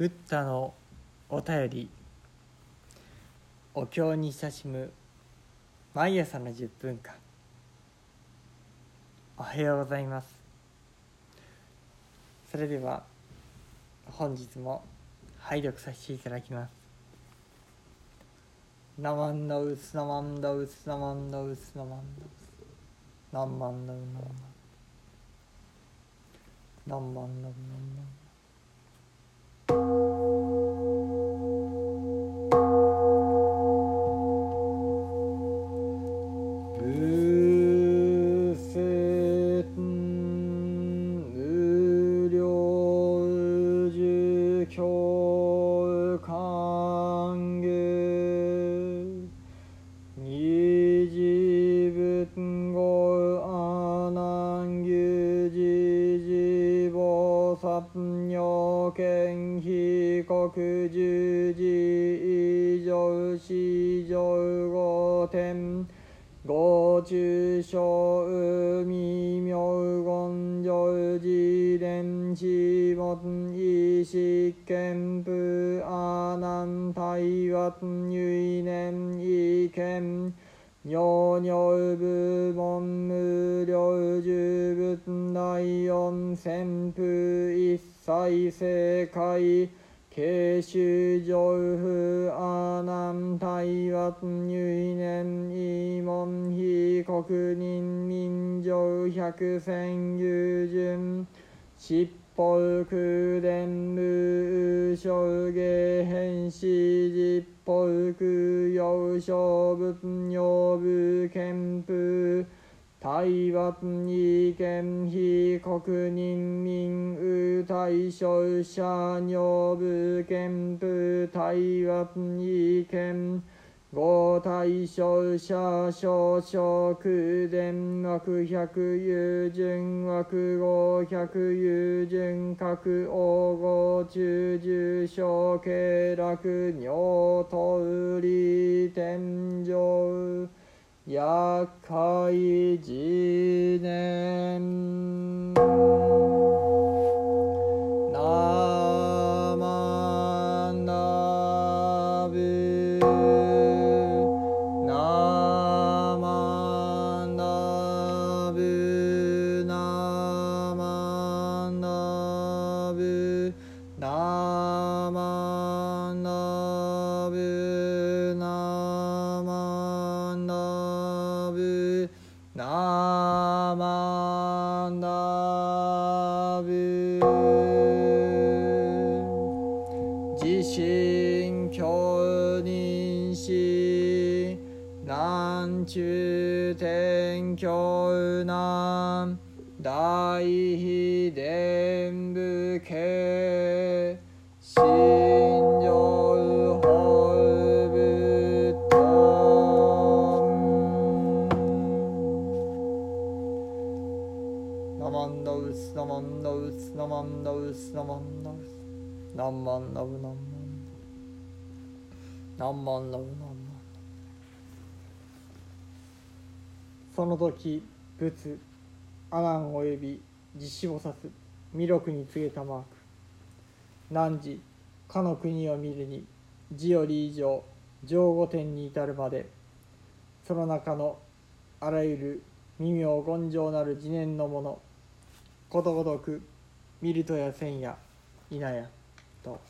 ブッダのお便り。お経に親しむ毎朝の10分間。おはようございます。それでは本日も拝読させていただきます。ナマンダウスナマンダウスナマンダウスナマンダウスナマンダウナマンマンナマンダウナマン無ご中小海名言上自伝子門意識憲風阿南台湾唯年意見尿尿部門無量寿仏大四旋風一切世界慶州上府阿南台湾唯年異門非国人民上百千友順七宝空伝無生下変死実宝空幼小仏女部憲風台湾意見非国人民右大将者女部憲風台湾意見五大将者少々空伝枠百友順枠五百友順各王五中重小経楽尿とり天上厄介次年自身教認し南中天教南大秘伝部系心上法仏ナマンダウスナマンダウスナマンダウスナマンダウスナンマンダウナンマンナンマンダウナンマンその時仏阿南および実子菩薩弥勒に告げたマーク。汝かの国を見るに字より以上上五天に至るまでその中のあらゆる微妙厳丈なる自念のものことごとく見るとやせんやいなやと。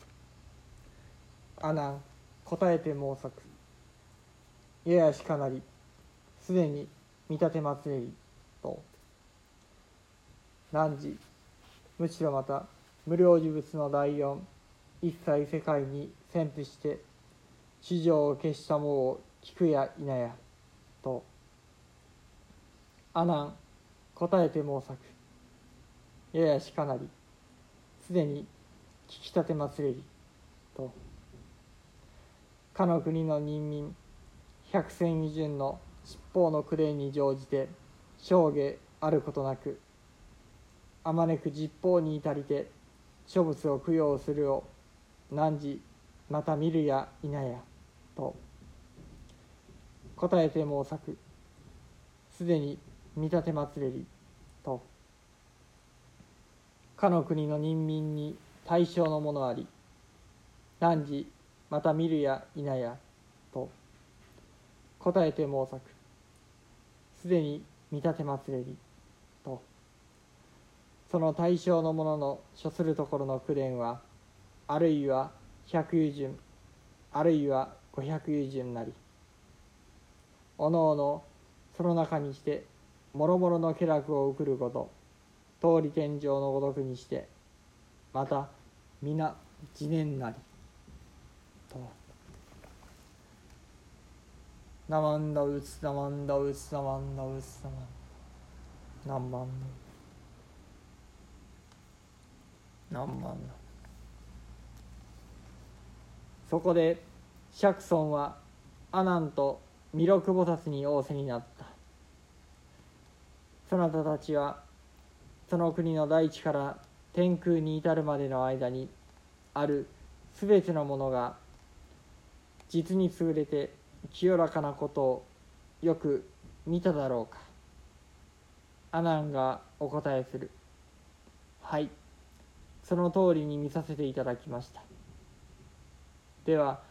阿南答えて申さくややしかなり。すでに見立て祭りと。汝むしろまた無料呪物の第四。一切世界に潜伏して。史上を消したもを聞くやいなやと。阿南答えて申さくややしかなり。すでに聞き立て祭りと。かの国の人民百戦二順の七宝の暮れに乗じて生下あることなくあまねく実法に至りて諸物を供養するを汝また見るやいなやと答えて申さく。すでに見立て祭れりと。かの国の人民に対象のものあり汝また見るや否やと答えて申さく。すでに見立て祭れりと。その対象の者のの処するところの口伝はあるいは百有順あるいは五百有順なり。おのおのその中にしてもろもろの気楽を送ること通り天井のごとくにしてまた皆自念なり。ナマンダウツナマンダウツナマンダウツナマン何万何万そこで釈尊は阿南と弥勒菩薩に仰せになった。そなたたちはその国の大地から天空に至るまでの間にあるすべてのものが実に優れて清らかなことをよく見ただろうか。アナンがお答えする。はい。その通りに見させていただきました。では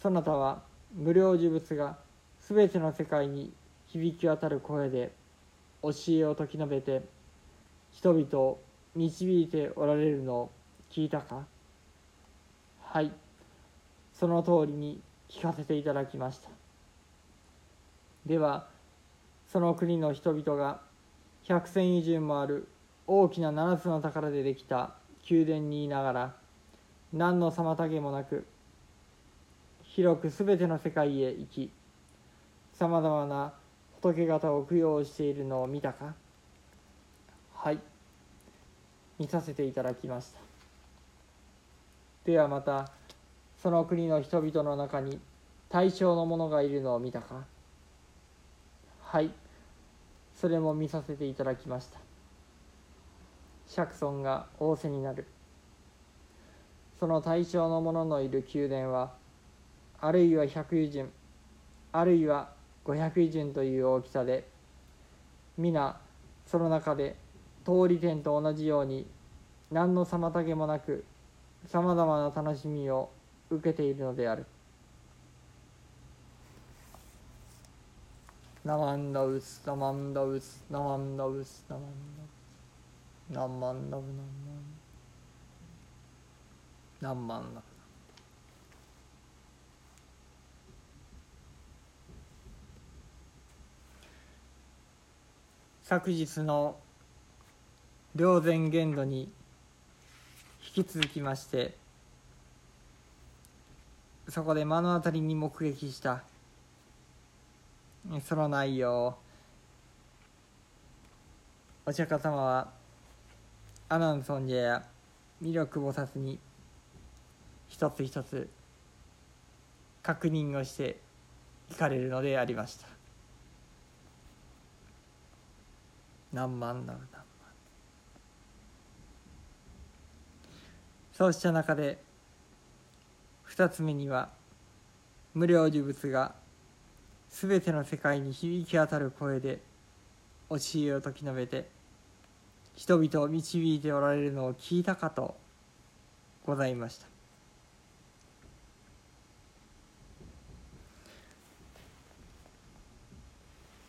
そなたは無料呪物が全ての世界に響き渡る声で教えを説き述べて人々を導いておられるのを聞いたか。はい。その通りに聞かせていただきました。ではその国の人々が百戦以上もある大きな七つの宝でできた宮殿にいながら何の妨げもなく広くすべての世界へ行きさまざまな仏方を供養しているのを見たかはい見させていただきました。ではまたその国の人々の中に対象の者がいるのを見たか？はい。それも見させていただきました。釈尊が仰せになる。その対象の者のいる宮殿はあるいは百余順あるいは五百余順という大きさで皆その中で通り天と同じように何の妨げもなくさまざまな楽しみを受けているのである。ナマンダウスナマンダウスナマンダウスナマンダウス。ナマンダウナマンナマンダウ昨日の霊前言度に引き続きましてそこで目の当たりに目撃した。その内容。お釈迦様は阿南尊者や弥勒菩薩に一つ一つ確認をして聞かれるのでありました。何万だ何万。そうした中で二つ目には無料呪物が全ての世界に響き当たる声で教えを説き述べて人々を導いておられるのを聞いたかとございました。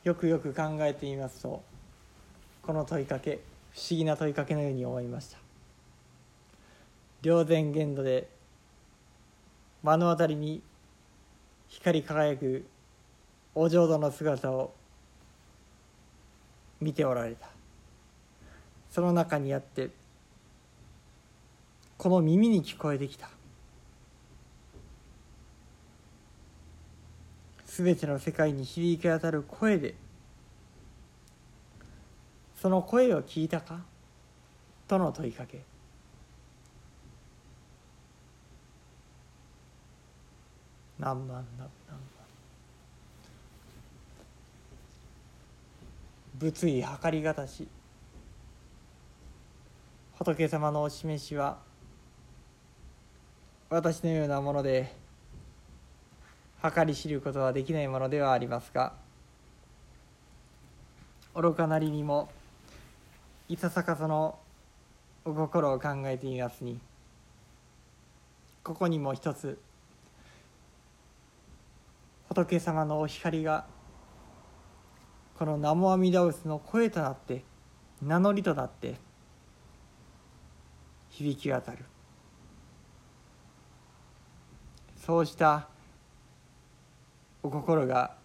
よくよく考えてみますとこの問いかけ不思議な問いかけのように思いました。霊前言度で目の当たりに光り輝くお浄土の姿を見ておられた。その中にあってこの耳に聞こえてきた。全ての世界に響き渡る声でその声を聞いたか？との問いかけ。何万何万仏意計りがたし仏様のお示しは私のようなもので計り知ることはできないものではありますが愚かなりにもいささかそのお心を考えてみますにここにも一つ仏様のお光がこの南無阿弥陀仏の声となって名乗りとなって響き渡る。そうしたお心が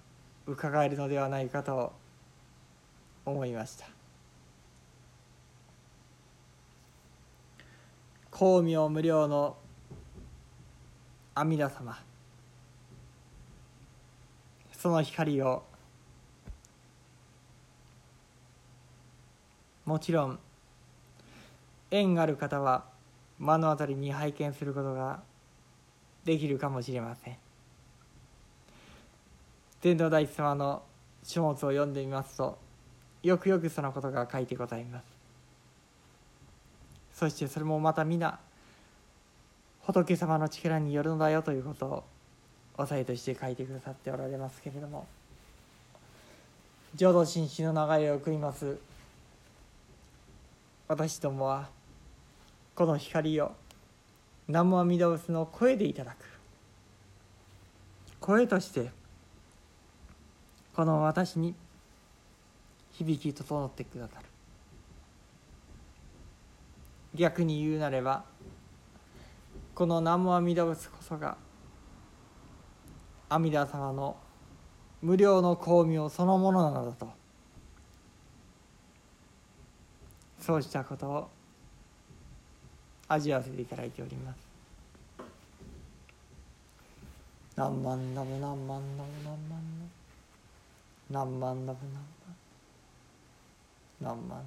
伺えるのではないかと思いました。光明無量の阿弥陀様。その光を。もちろん縁がある方は目の当たりに拝見することができるかもしれません。天道大師様の書物を読んでみますとよくよくそのことが書いてございます。そしてそれもまた皆仏様の力によるのだよということをおさえとして書いてくださっておられますけれども。浄土真宗の流れを送ります。私どもはこの光を南無阿弥陀仏の声でいただく。声としてこの私に響き整ってくださる。逆に言うなればこの南無阿弥陀仏こそが阿弥陀様の無料の光明そのものなのだとそうしたことを味わわせていただいております。何万ナブ何万ナブ何万ナブ何万ナブ何万何万